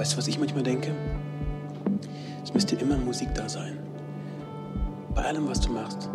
Weißt du, was ich manchmal denke? Es müsste immer Musik da sein. Bei allem, was du machst.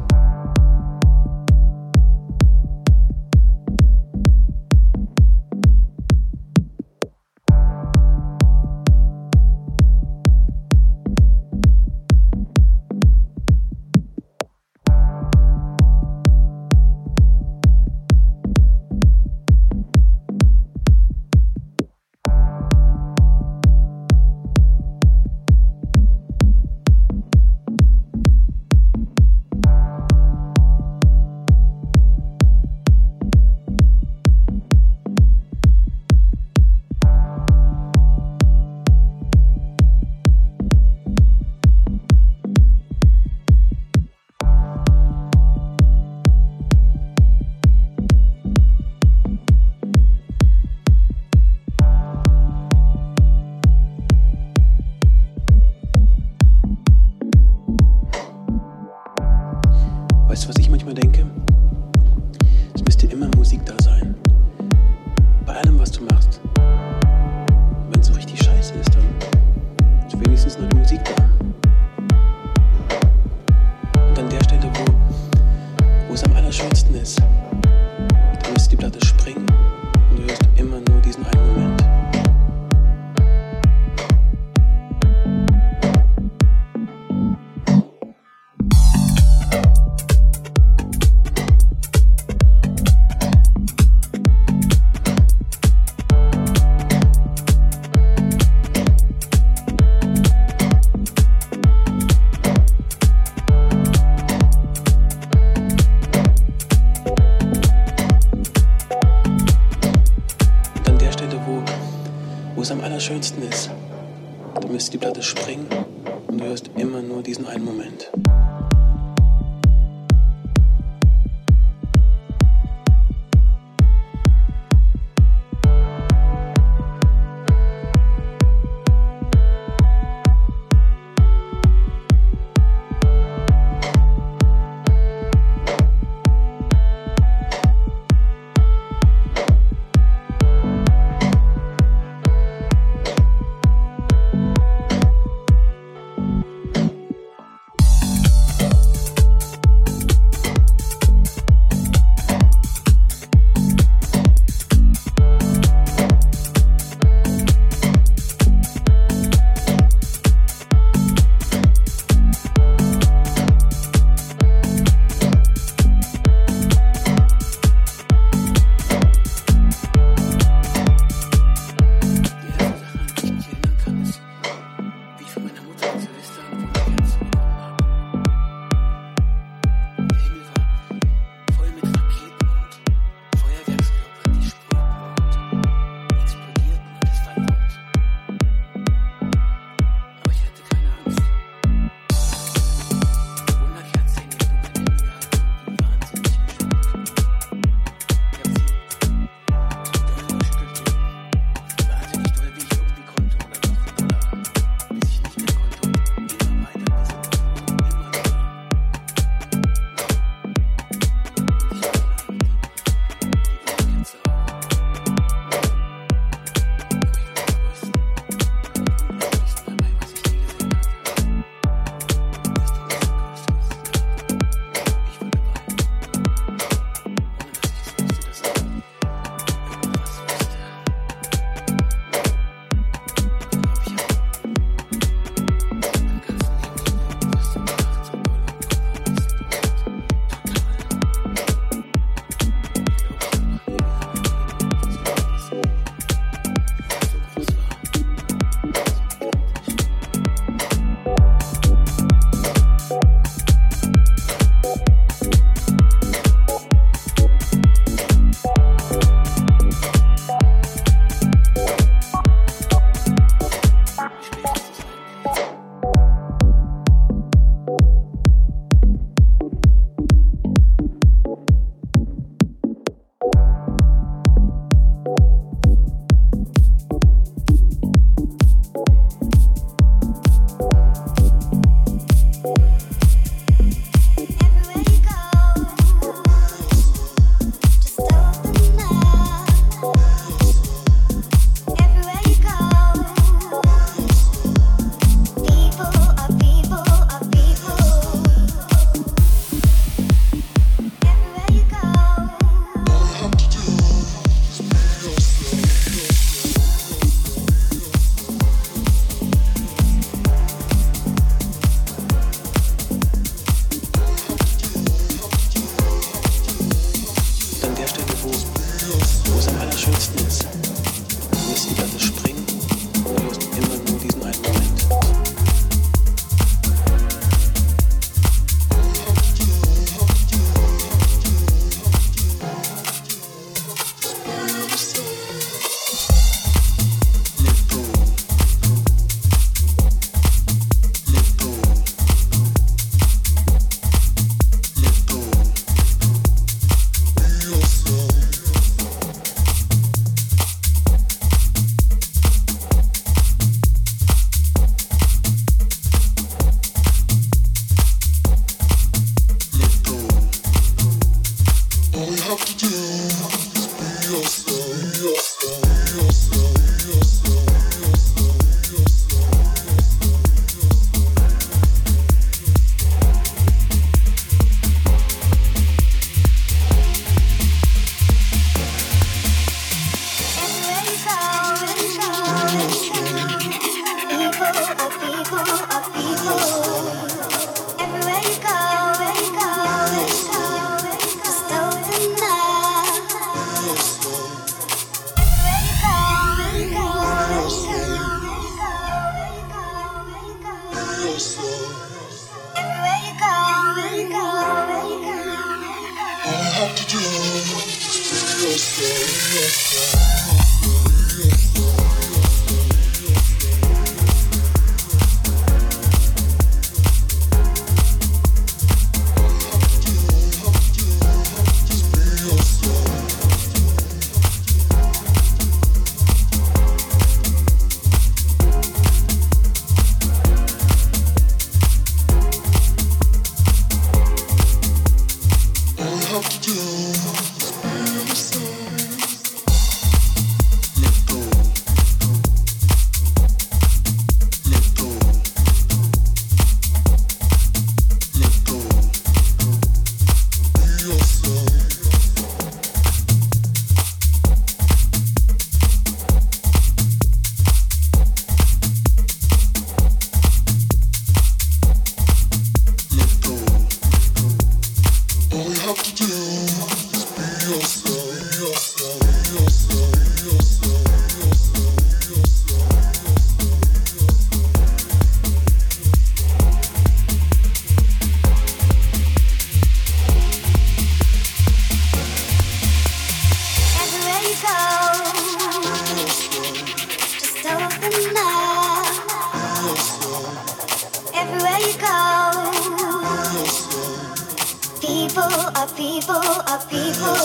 people.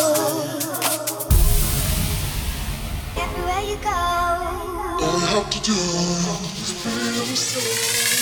Everywhere you go, all you have to do is feel the yourself.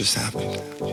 Just happened.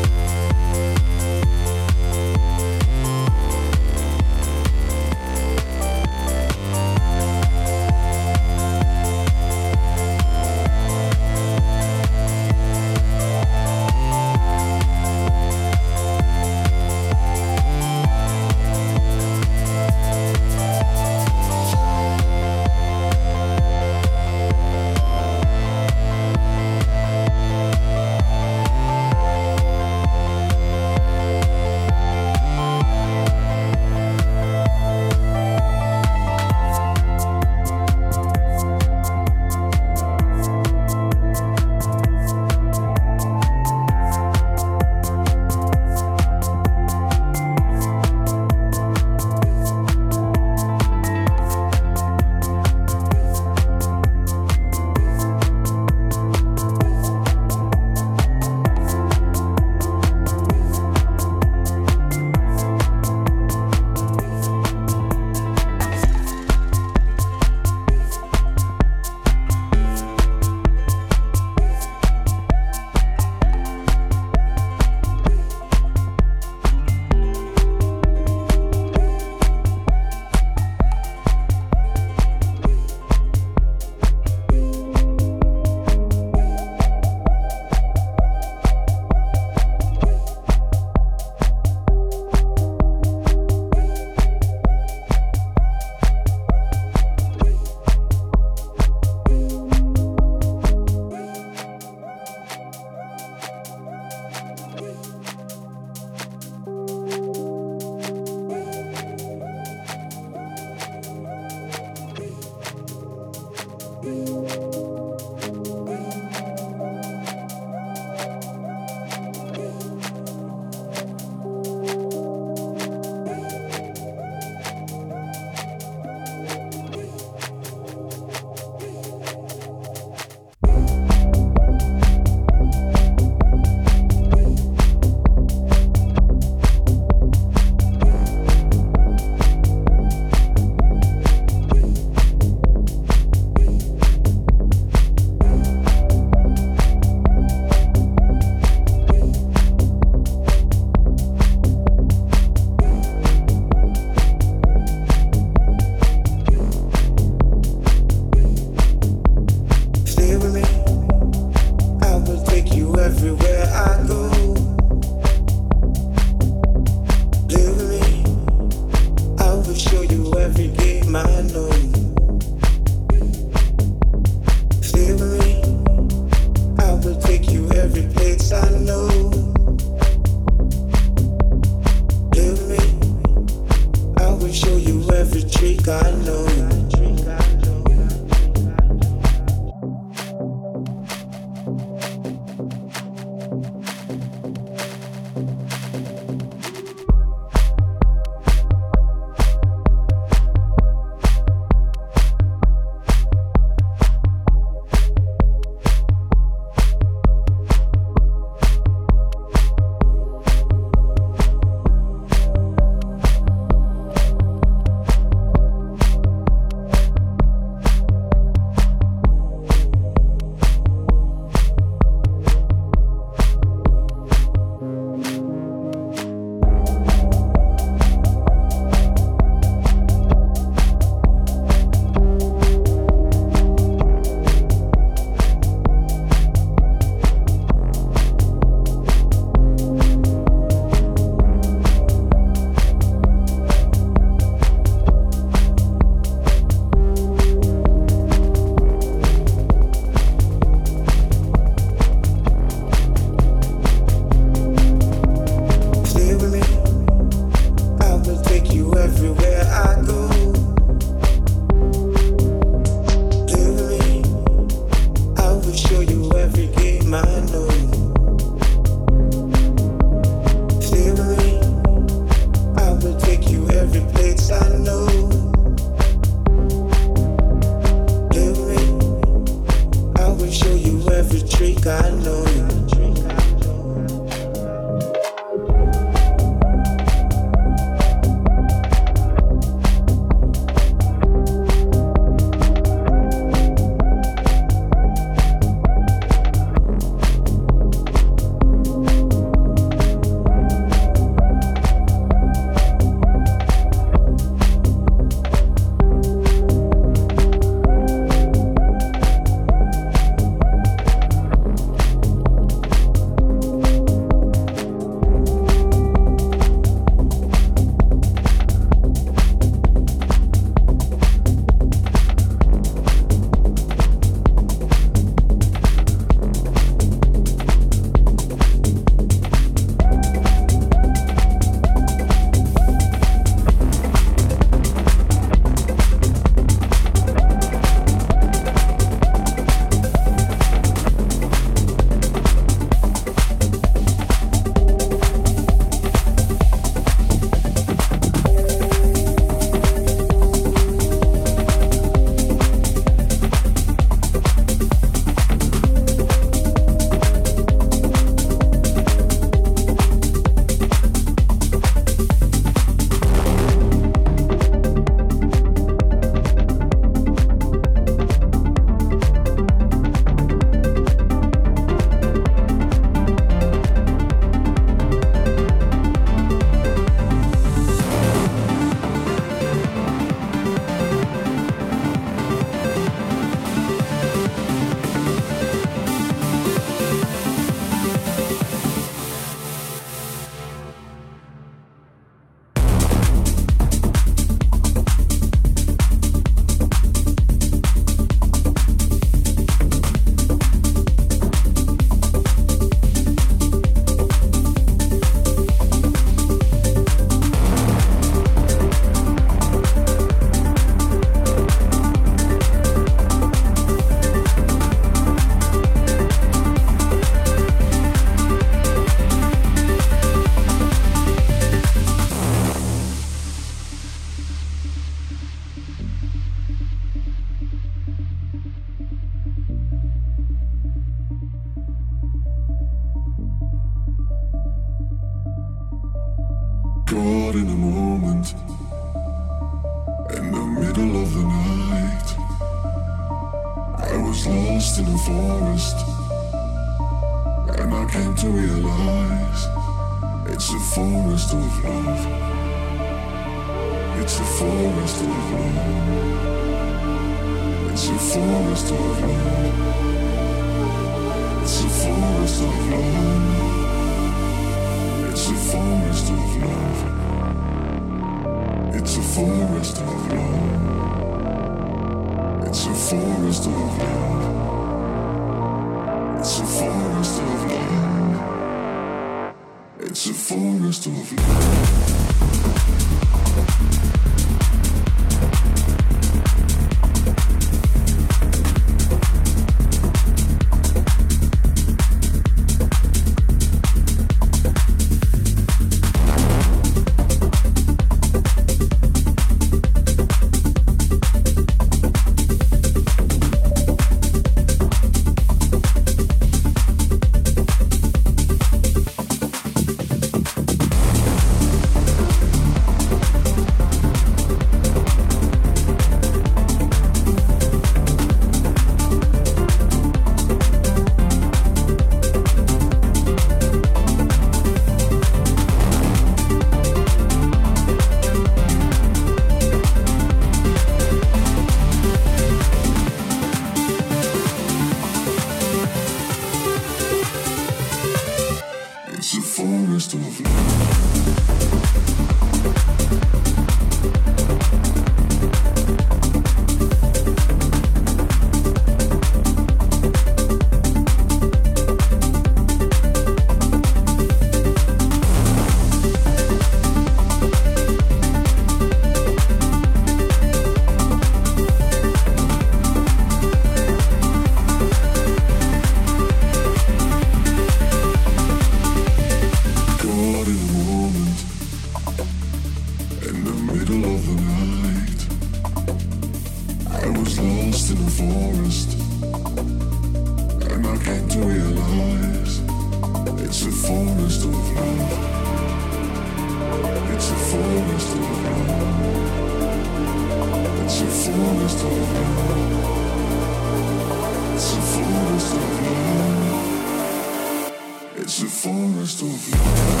gosto.